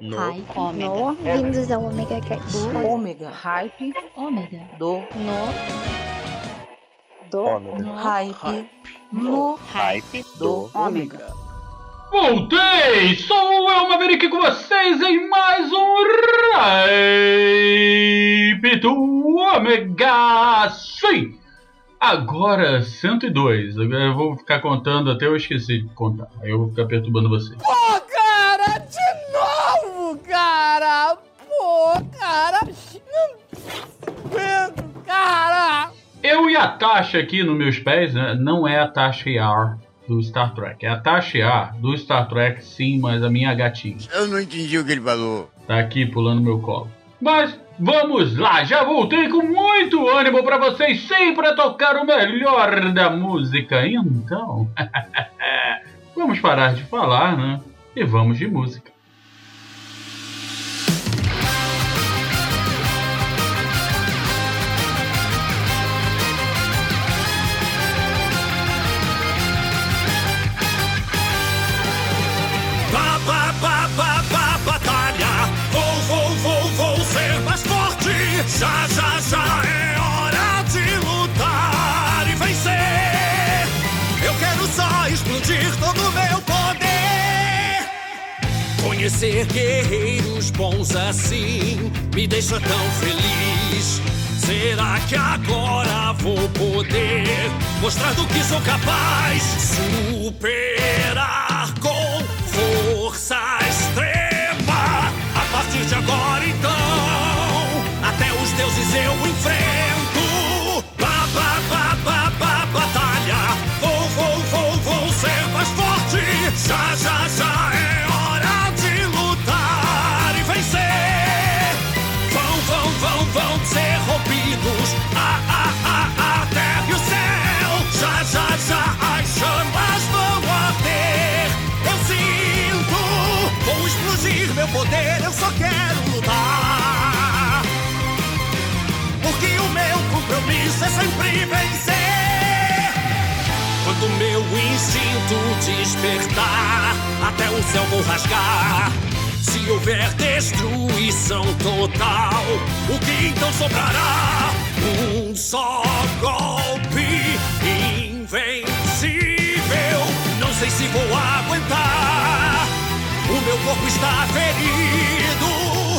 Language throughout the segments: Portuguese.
No. Hype. Ômega. No, vindos ao Omega Cast. Ômega. Hype. Ômega. Do. No, do, Ômega. Hype. No. Hype Do. Ômega. Voltei! Sou eu, Maverick, com vocês em mais um Hype do Ômega! Sim! Agora 102. Agora eu vou ficar contando até eu esqueci de contar. Aí eu vou ficar perturbando vocês. Pô, a Tasha aqui nos meus pés, né, não é a Tasha Yar do Star Trek. É a Tasha Yar do Star Trek, sim, mas a minha gatinha. Eu não entendi o que ele falou. Tá aqui pulando meu colo. Mas vamos lá, já voltei com muito ânimo pra vocês, sim, pra tocar o melhor da música. Então, vamos parar de falar, né? E vamos de música. Já, já, já é hora de lutar e vencer. Eu quero só explodir todo o meu poder. Conhecer guerreiros bons assim me deixa tão feliz. Será que agora vou poder mostrar do que sou capaz? Superar com força extrema. A partir de agora, então, deuses eu enfrento. Instinto despertar, até o céu rasgar. Se houver destruição total, o que então sobrará? Um só golpe invencível. Não sei se vou aguentar. O meu corpo está ferido.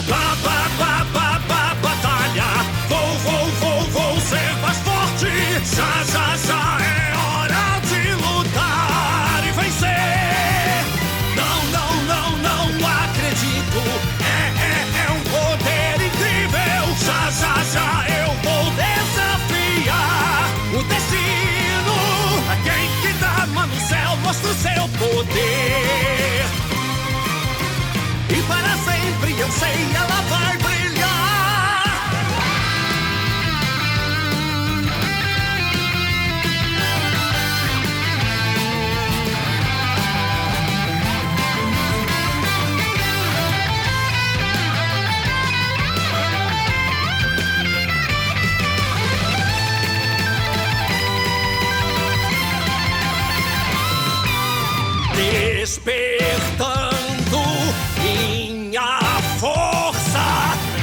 Ba, ba, ba, ba, ba, batalha. Vou, vou, vou, vou ser mais forte. Já, já, já o seu poder. E para sempre eu sei, ela Despertando minha força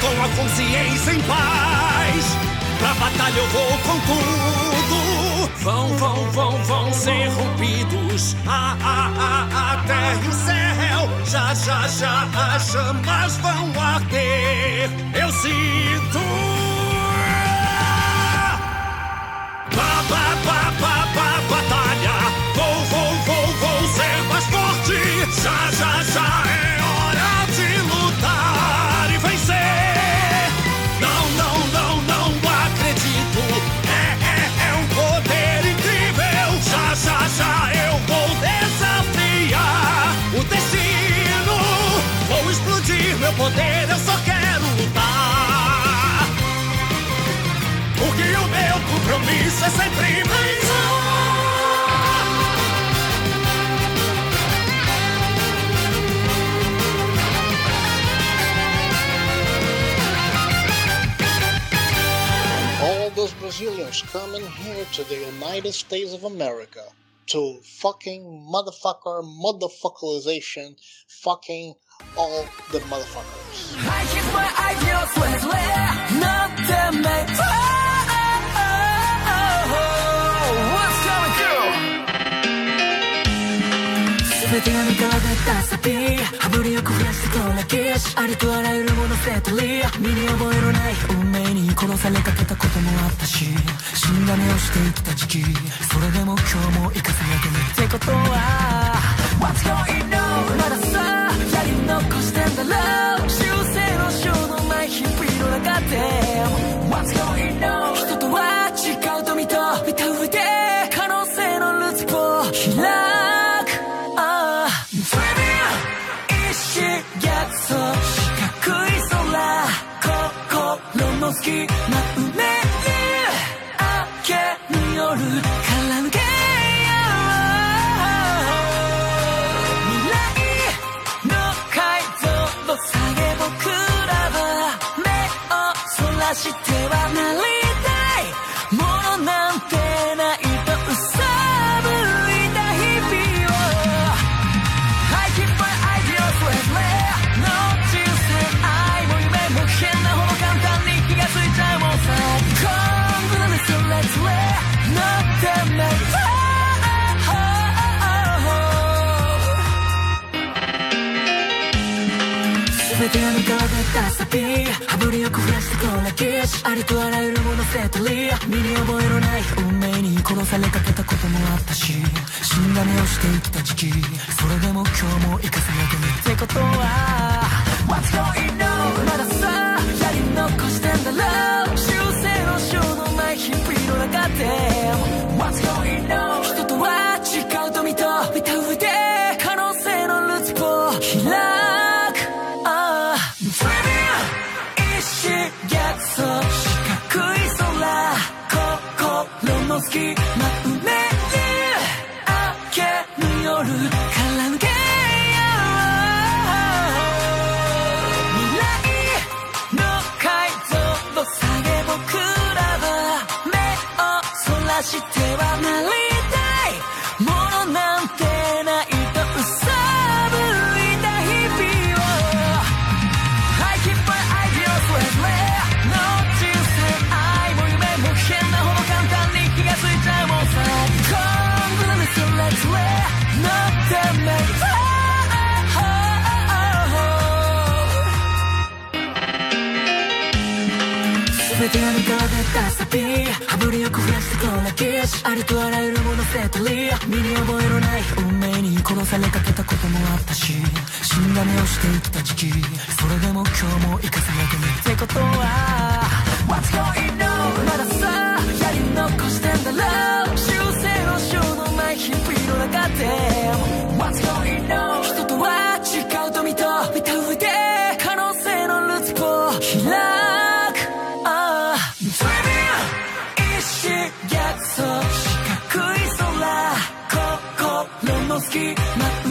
com a consciência em paz. Pra batalha eu vou com tudo. Vão, vão, vão, vão ser rompidos. A, a, terra e o céu. Já, já, já as chamas vão arder. Eu sinto. Ba, ba, ba, ba, é sempre vencer. all those Brazilians coming here to the United States of America to fucking motherfucker, motherfuckerization, fucking all the motherfuckers. 全てが見比べたサビ羽振りよくフラしてこらけしありとあらゆるものセットリ身に覚えのない運命に殺されかけたこともあったし死んだ目をして生きた時期それでも今日も生かされてるってことは What's going on? まださやり残してんだろう修正の章のない日々の中で What's going on? 人とは心の隙間埋める明けによるから抜け未来の解像度下げ僕らは目をそらしてはなり全てが見比べたサビ羽振りよくフラしてこらけしありとあらゆるものセトリ身に覚えのない運命に殺されかけたこともあったし死んだ目をして生きた時期それでも今日も生かされてるってことは What's going on? まださやり残してんだろう修正の章のない日々の中で What's going on? の隙間しありとあらゆるものセットリ身に覚えのない運命に殺されかけたこともあったし死んだ目をして生きた時期それでも今日も生かされてるってことは What's going on? まださやり残してんだろう修正の章のない日々の中で What's going on? 人とは違うと見た見た上で你。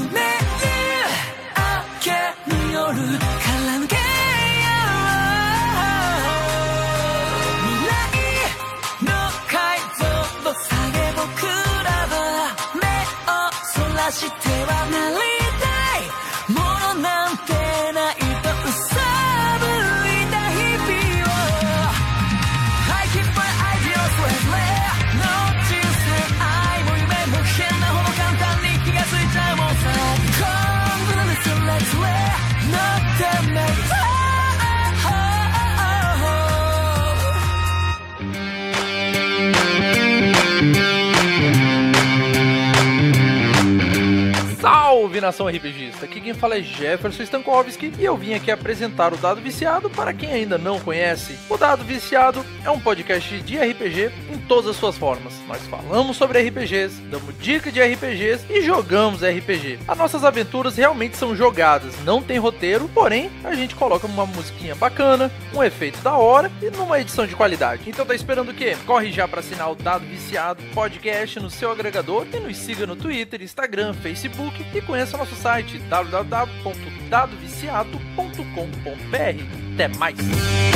Nação RPGista! Aqui quem fala é Jefferson Stankowski e eu vim aqui apresentar o Dado Viciado para quem ainda não conhece. O Dado Viciado é um podcast de RPG em todas as suas formas. Nós falamos sobre RPGs, damos dicas de RPGs e jogamos RPG. As nossas aventuras realmente são jogadas, não tem roteiro, porém a gente coloca uma musiquinha bacana, um efeito da hora e numa edição de qualidade. Então tá esperando o quê? Corre já para assinar o Dado Viciado podcast no seu agregador e nos siga no Twitter, Instagram, Facebook e conheça nosso site www.dadoviciado.com.br. Até mais!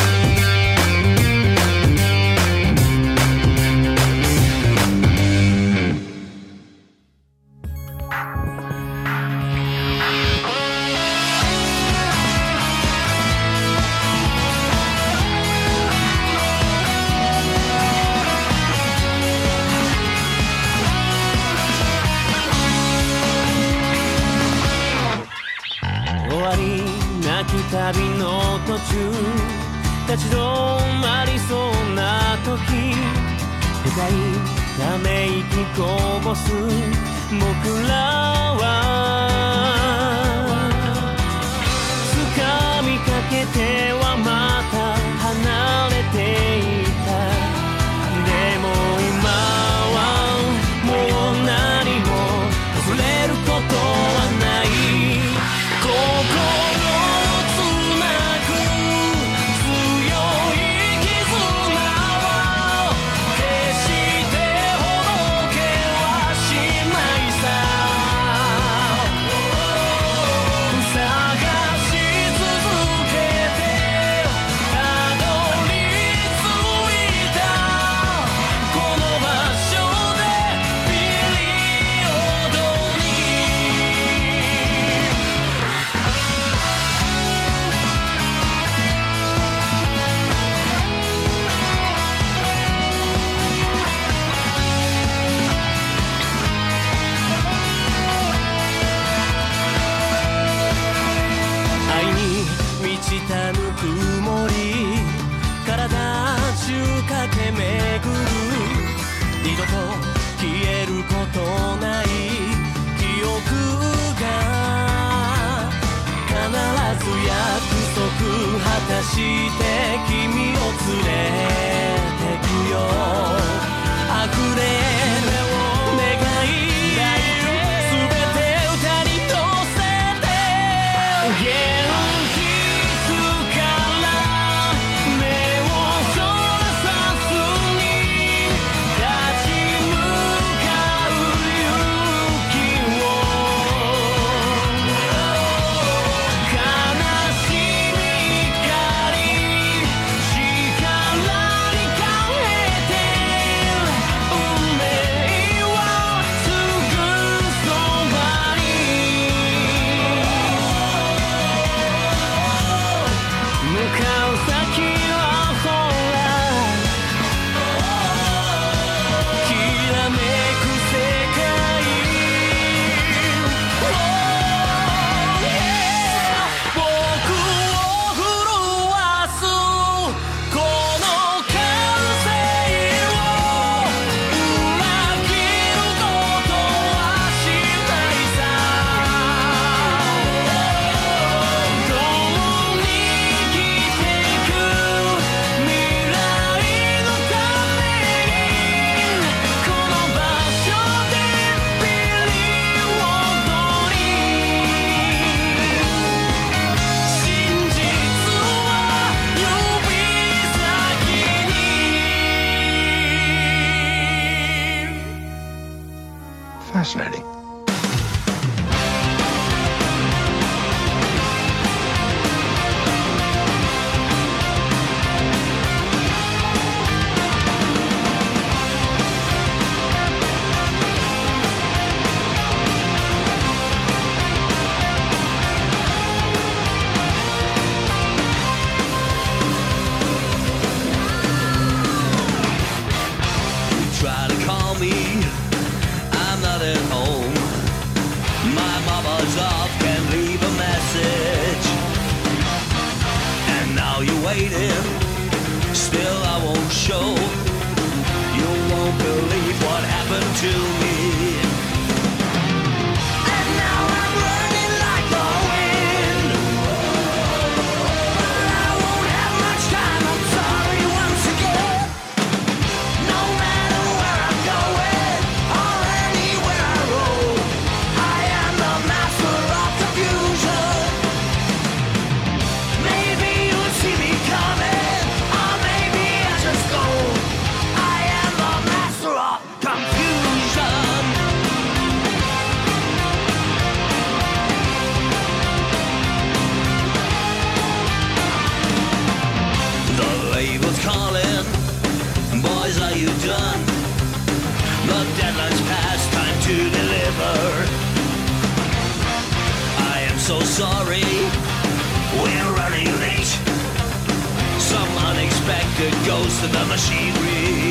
close to the machinery.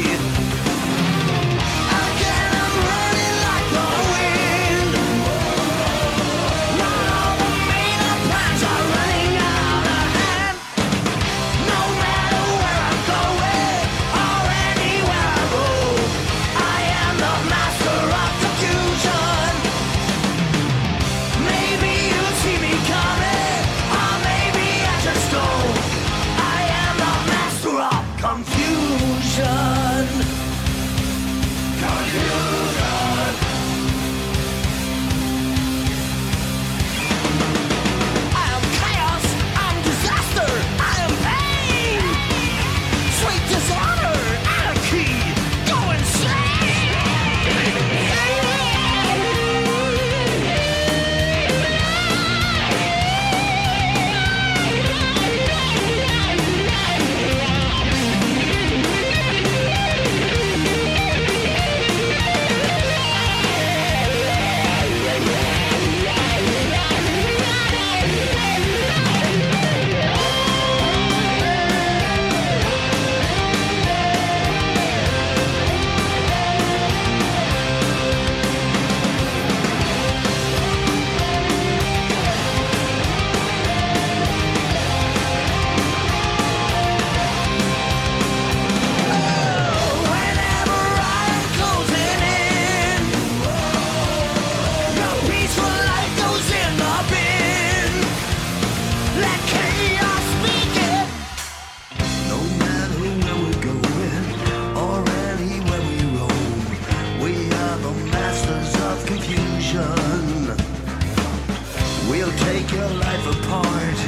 We'll take your life apart,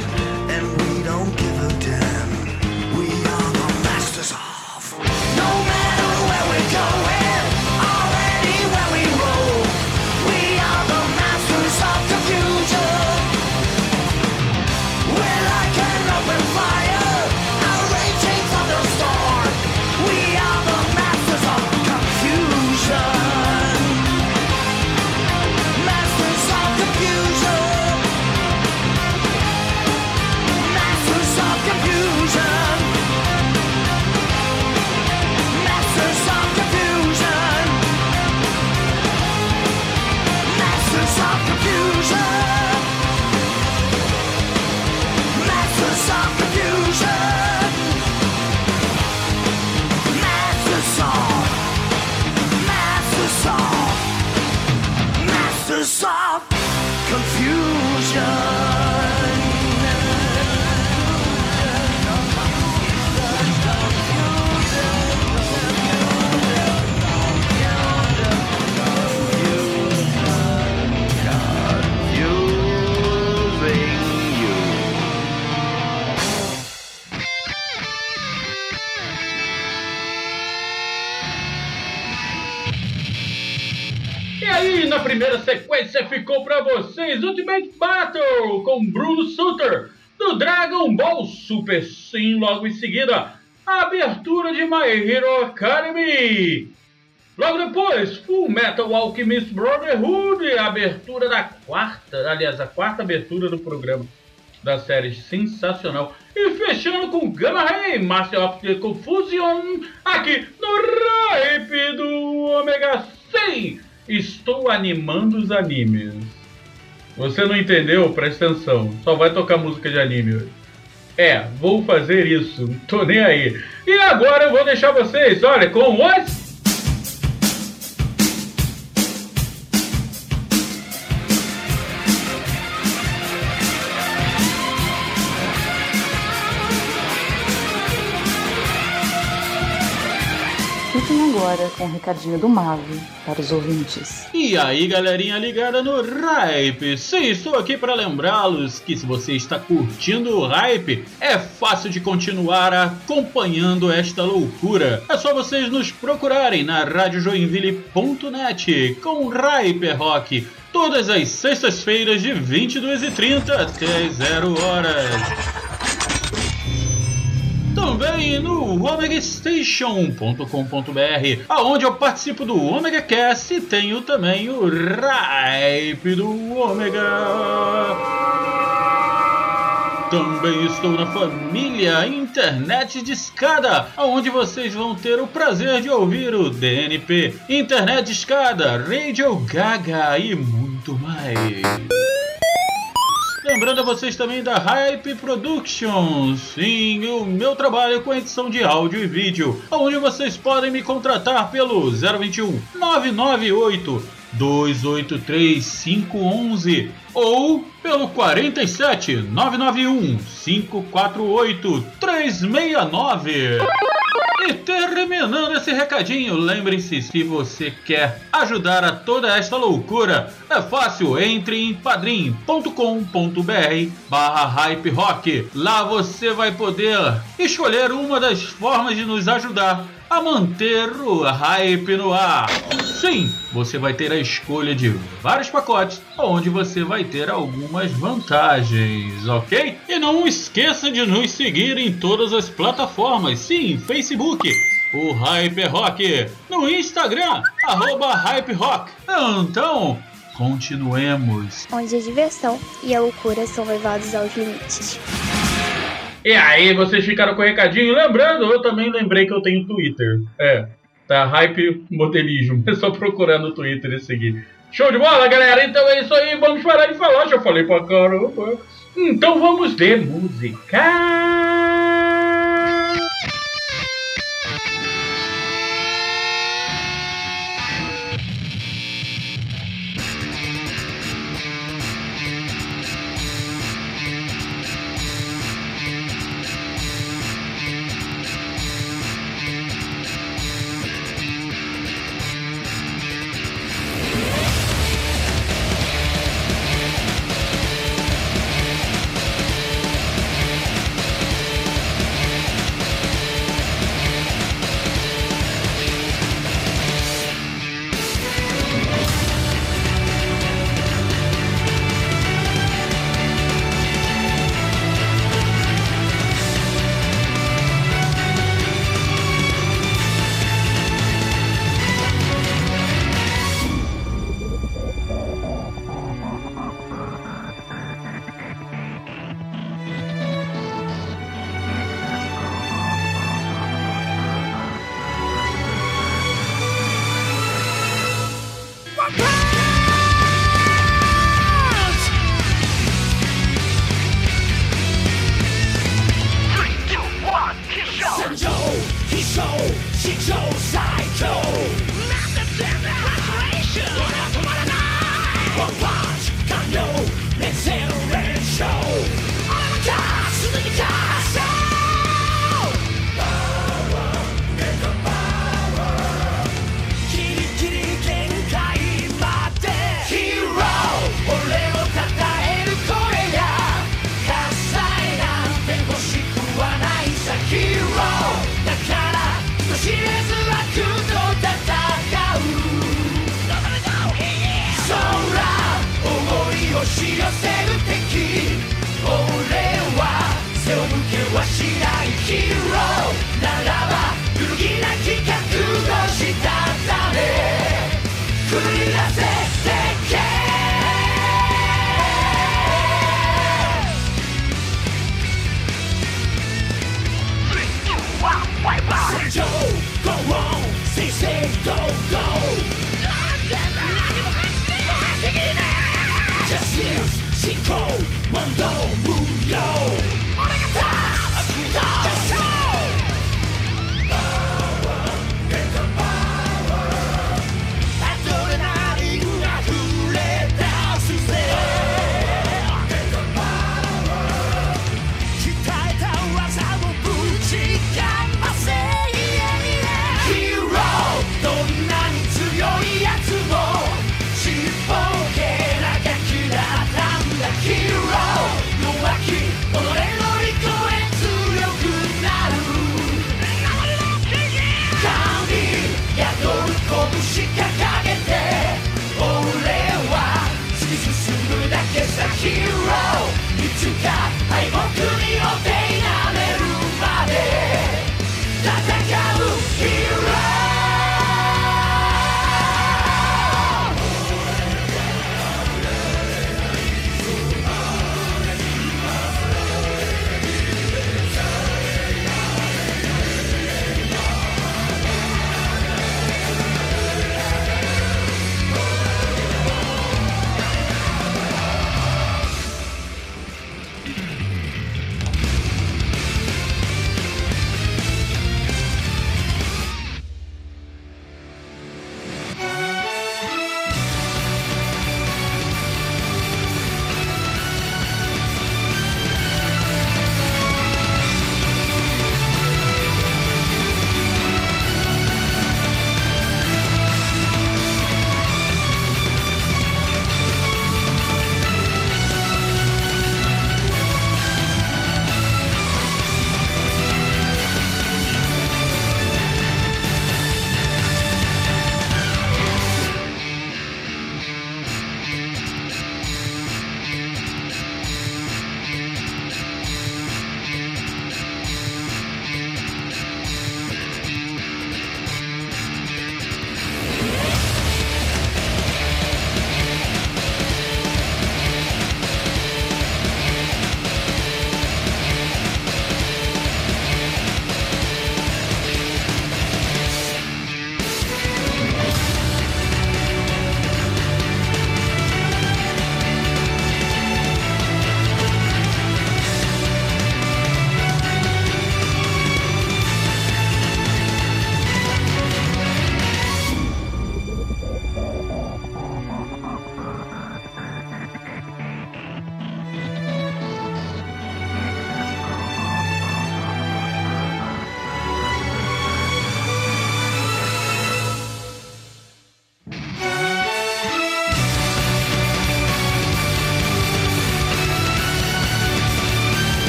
and we don't give a damn. We are the masters of no man. Primeira sequência ficou pra vocês Ultimate Battle com Bruno Sutter do Dragon Ball Super Sim. Logo em seguida, a abertura de My Hero Academy. Logo depois, Full Metal Alchemist Brotherhood, a abertura da quarta, aliás, a quarta abertura do programa da série sensacional. E fechando com Gamma Ray, Master of the Confusion, aqui no Hype do Omega 100. Estou animando os animes. Você não entendeu? Presta atenção. Só vai tocar música de anime. É, vou fazer isso. Tô nem aí. E agora eu vou deixar vocês, olha, com os. Agora com o recadinho do Mave para os ouvintes. E aí, galerinha ligada no Hype. Sim, estou aqui para lembrá-los que se você está curtindo o Hype, é fácil de continuar acompanhando esta loucura. É só vocês nos procurarem na radiojoinville.net com Hyper Rock. Todas as sextas-feiras de 22h30 até 0 horas. Também no omegastation.com.br, aonde eu participo do Omega Cast e tenho também o Hype do Omega. Também estou na família Internet de Escada, onde vocês vão ter o prazer de ouvir o DNP, Internet de Escada, Radio Gaga e muito mais. Lembrando a vocês também da Hype Productions, sim, o meu trabalho com edição de áudio e vídeo, onde vocês podem me contratar pelo 021 998 283 511 ou pelo 47 991 548 369. E terminando esse recadinho, lembre-se, se você quer ajudar a toda esta loucura, é fácil, entre em padrim.com.br barra hype rock. Lá você vai poder escolher uma das formas de nos ajudar a manter o hype no ar. Sim, você vai ter a escolha de vários pacotes, onde você vai ter algumas vantagens, ok? E não esqueça de nos seguir em todas as plataformas, sim, Facebook, o Hype Rock, no Instagram, arroba Hype Rock. Então, continuemos. Onde a diversão e a loucura são levados aos limites. E aí, vocês ficaram com o recadinho? Lembrando, eu também lembrei que eu tenho Twitter. É, tá Hype Modelismo. É só procurar no Twitter e seguir. Show de bola, galera? Então é isso aí, vamos parar de falar. Já falei pra caramba. Então vamos de música.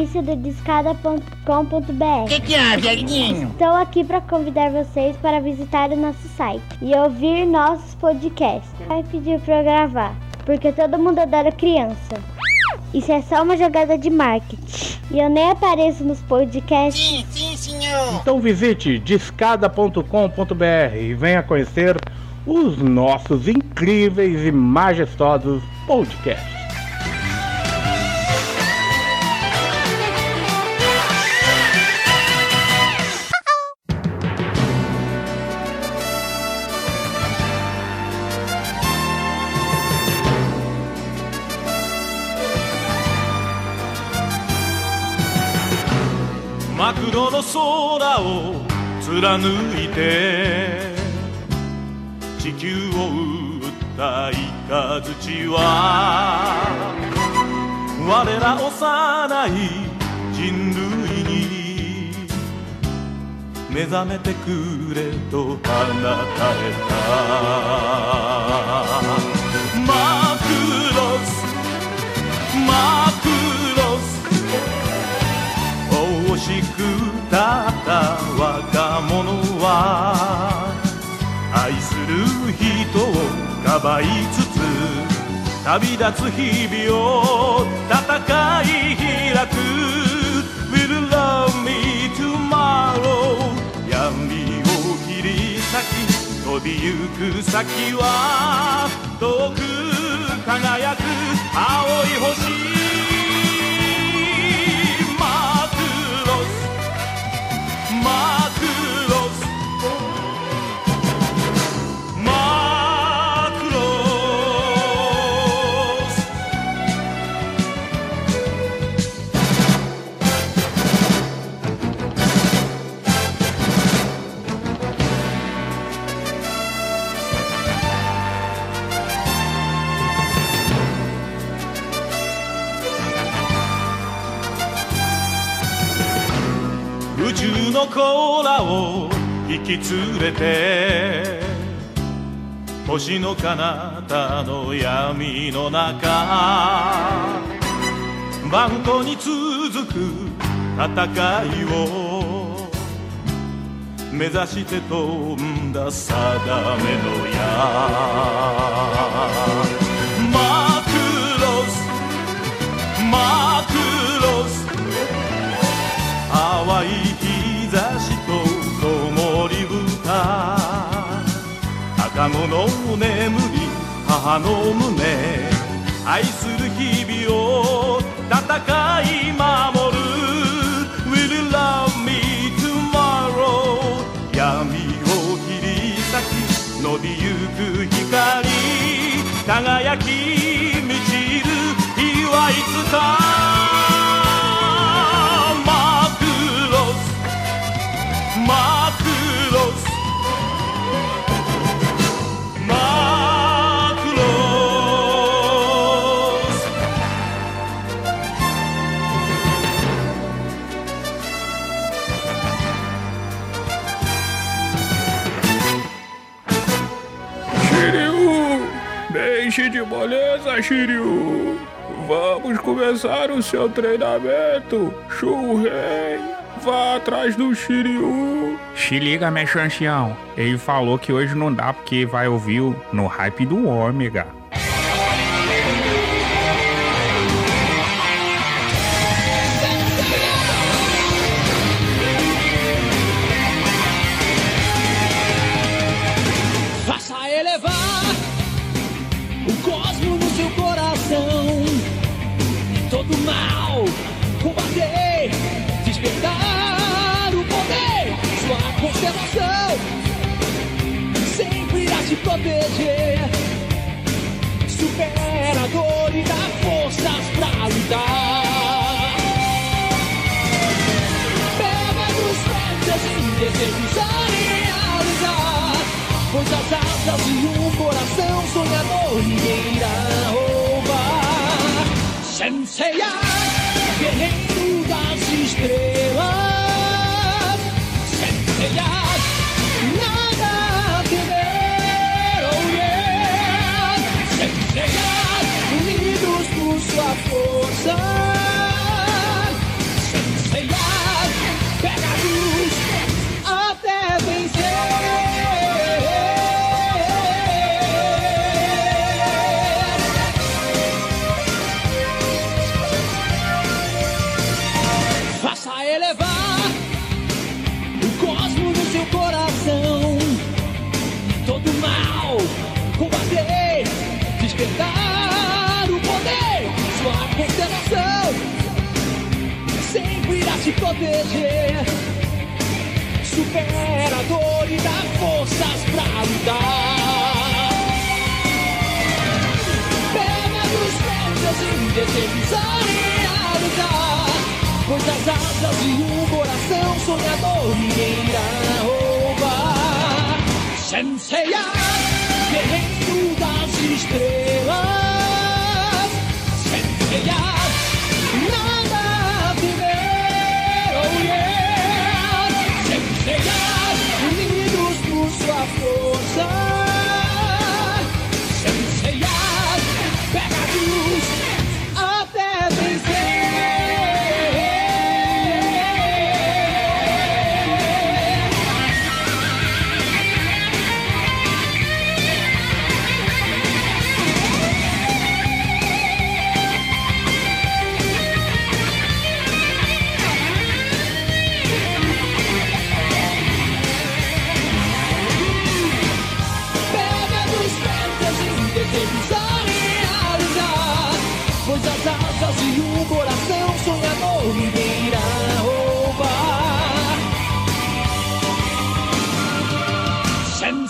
Analícia do discada.com.br. O que, que é, velhinho? Estou aqui para convidar vocês para visitar o nosso site e ouvir nossos podcasts. Vai pedir para eu gravar, porque todo mundo adora criança. Isso é só uma jogada de marketing. E eu nem apareço nos podcasts. Sim, sim, senhor. Então visite discada.com.br e venha conhecer os nossos incríveis e majestosos podcasts. 真っ黒の空を貫いて地球を打った雷は我ら幼い人類に目覚めてくれと放たれた。マクロスマクロス惜しくいつつ旅立つ日々を戦い開く。Will love me tomorrow? 闇を切り裂き飛びゆく先は遠く輝く青い星。宙のコーラを引き連れて星の彼方の闇の中。バンコに続く戦いを。目指して飛んだ定めの矢。マクロス。マクロス。淡い子の眠り母の胸愛する日々を戦い守る。Will you love me tomorrow? 闇を切り裂き伸びゆく光輝き満ちる。日はいつか moleza, Shiryu! Vamos começar o seu treinamento! Shurei! Vá atrás do Shiryu! Se liga, meu chanchião. Ele falou que hoje não dá porque vai ouvir no hype do Ômega. Asas de um coração sonhador ninguém irá roubar. Senseiya,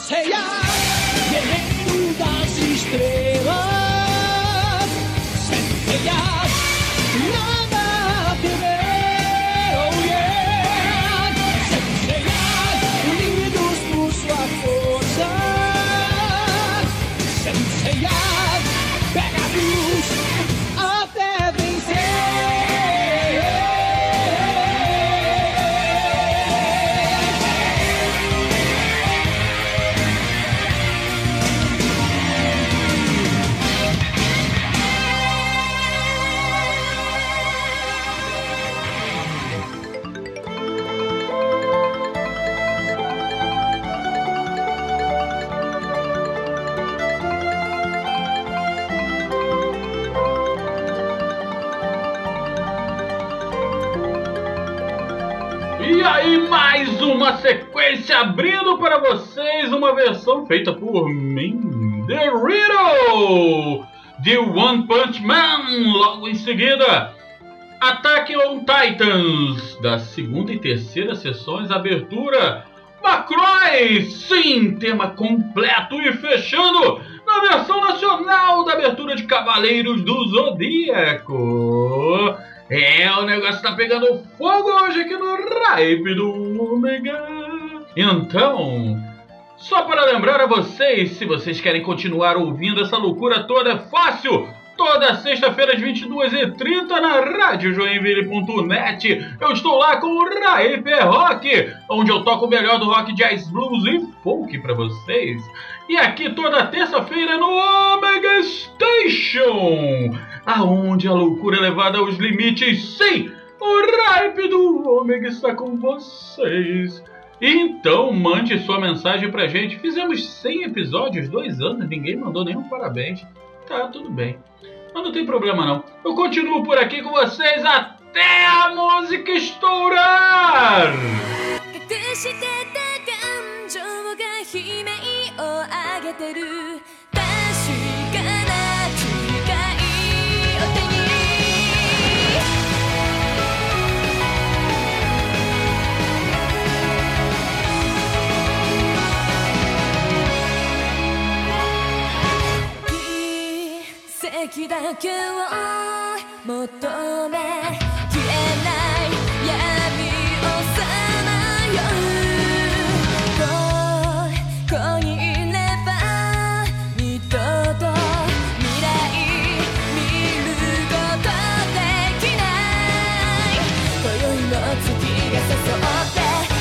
Senseiya, guerreiro das estrelas. Feita por mim, The Riddle, de One Punch Man. Logo em seguida, Attack on Titans, da segunda e terceira sessões, abertura. Macroy, sim, tema completo e fechando na versão nacional da abertura de Cavaleiros do Zodíaco. É, o negócio tá pegando fogo hoje aqui no Hype do Omega. Então, só para lembrar a vocês, se vocês querem continuar ouvindo essa loucura toda, é fácil! Toda sexta-feira às 22h30 na radiojoinville.net eu estou lá com o Hype Rock, onde eu toco o melhor do rock, jazz, blues e folk para vocês. E aqui toda terça-feira no Omega Station, aonde a loucura é levada aos limites. Sim, o Hype do Omega está com vocês. Então mande sua mensagem pra gente. Fizemos 100 episódios, dois anos, ninguém mandou nenhum parabéns. Tá, tudo bem. Mas não tem problema não. Eu continuo por aqui com vocês até a música estourar! 奇だけを求め消えない闇をさまようここにいれば二度と未来見ることできない。今宵の月が誘って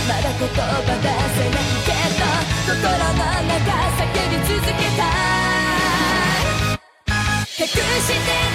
まだ言葉出せないけど心の中叫び続けたい。して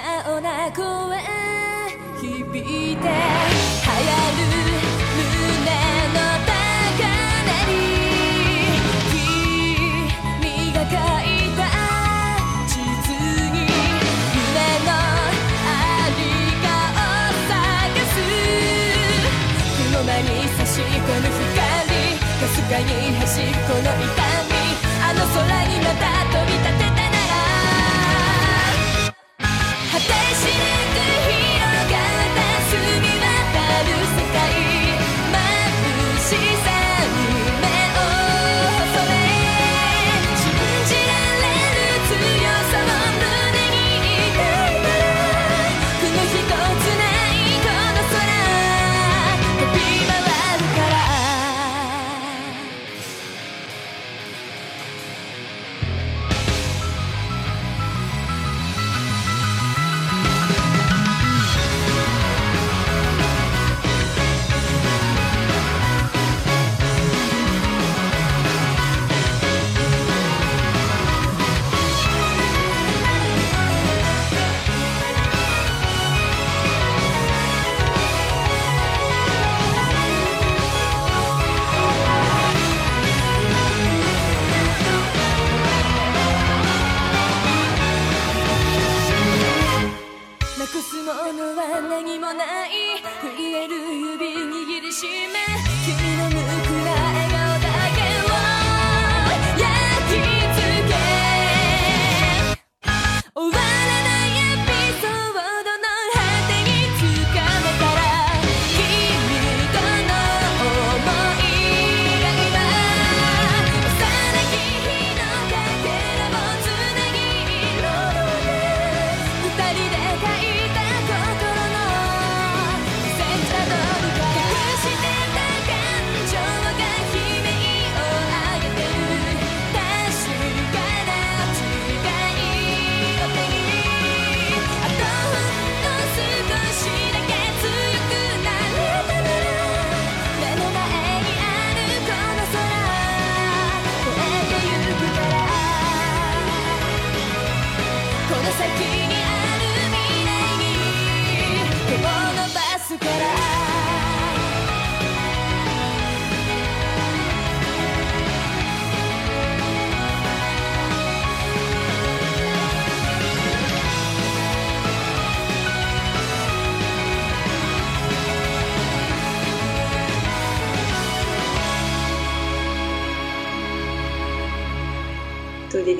なおな声響いて流行る胸の高鳴り君が書いた地図に夢のありかを探す雲間に差し込む光かすかに走るこの痛み。あの空にまた飛び立て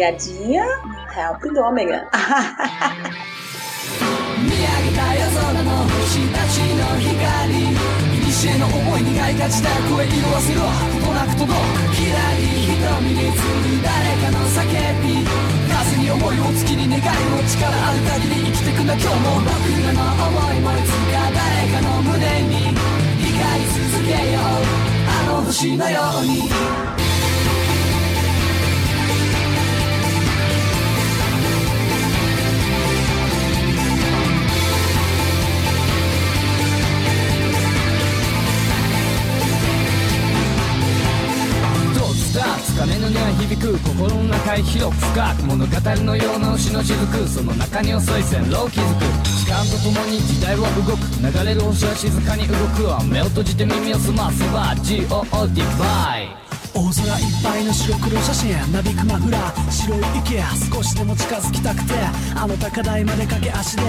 Tô ligadinha? Help do Ômega. 見 上げた夜空の星たちの光古の思いにがいがちだ声色あせろことなく届くきらり瞳に映る誰かの叫び風に思いを月に願いを力ある限り生きてくんだ今日も僕らの思いもいつか誰かの胸に光り続けようあの星のように響く心の中へ広く深く物語のような牛の雫その中に遅い線路を築く時間とともに時代は動く流れる星は静かに動くわ目を閉じて耳を澄ませば GOD バイ大空いっぱいの白黒写真なびくマフラー白い池少しでも近づきたくてあの高台まで駆け足で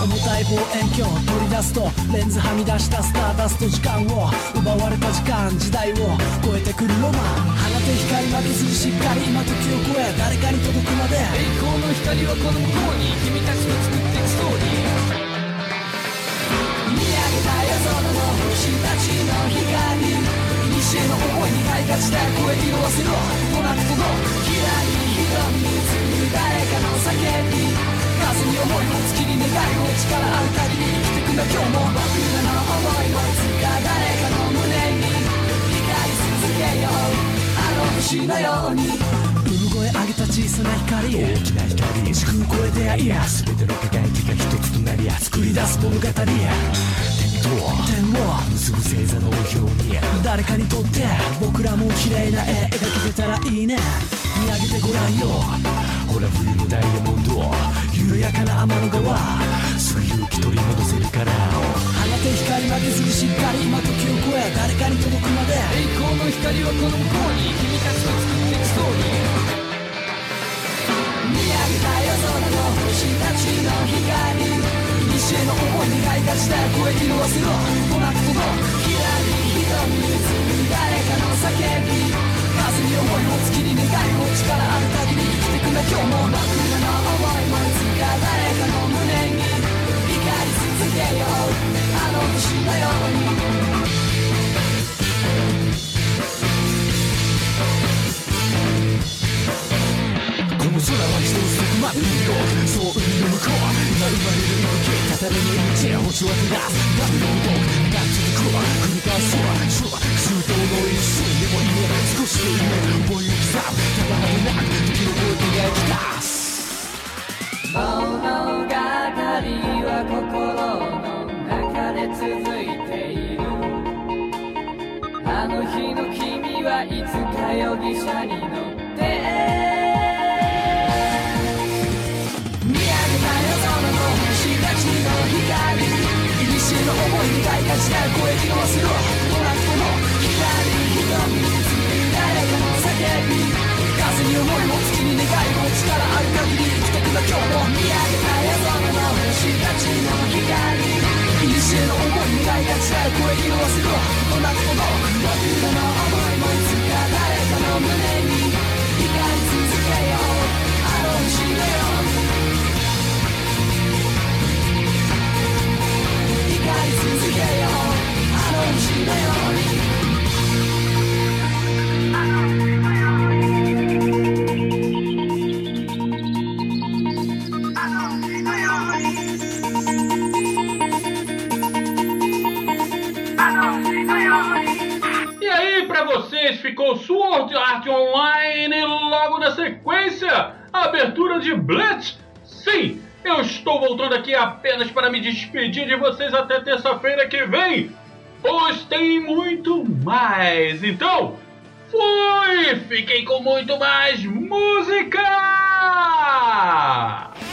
重たい望遠鏡取り出すとレンズはみ出したスターダスト時間を奪われた時間時代を超えてくるロマン。放て光負けずにしっかり今時を超え誰かに届くまで。栄光の光はこの向こうに君たちと作っていくストーリー。見上げた夜空の星たちの光。西への思いにがいがちだ声色あせろとなく届くきらり瞳に映る誰かの叫び風に思いを月に願いを力ある限り生きてくんだ今日も僕らの思いもいつか誰かの胸に光り続けようあの星のように声上げた小さな光大きな光時空を超えてやいや全ての輝きが一つとなり作り出す物語や点を結ぶ星座の表に誰かにとって僕らも綺麗な絵描けてたらいいね見上げてごらんよほら冬のダイヤモンド緩やかな天の川すぐ勇気取り戻せるから放て光まですぐしっかり今時を超え誰かに届くまで栄光の光はこの向こうに君たちと作っていくストーリー見上げた夜空の星たちの光。西への思い願いが時代を超え色あせろとなくともひらり瞳に映る誰かの叫び風に思いを月に願いを力ある限り生きてくんだ今日も真っ暗な思いもいつか誰かの胸に光り続けようあの星のように星を照らす波の動くな続くわ繰り返すわそう空洞の一瞬でも夢少しで夢思いを刻むただまでなく時の声で描き出す物語は心の中で続いているあの日の君はいつか容疑者に乗っの思い願いが時代を超えてのせろどなくとも光に瞳に映る誰かの叫び風に思いも月に願いも力ある限り生きてくんだ今日も見上げた夜空の星たちの光古の思い願いが時代を超えてのせろどなくとも僕らの思いもいつか誰かの胸に光り続けようあの星のよ ficou Sword Art Online e logo na sequência, a abertura de Blitz? Sim, eu estou voltando aqui apenas para me despedir de vocês até terça-feira que vem, pois tem muito mais. Então, fui! Fiquem com muito mais música!「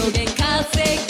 急げ風が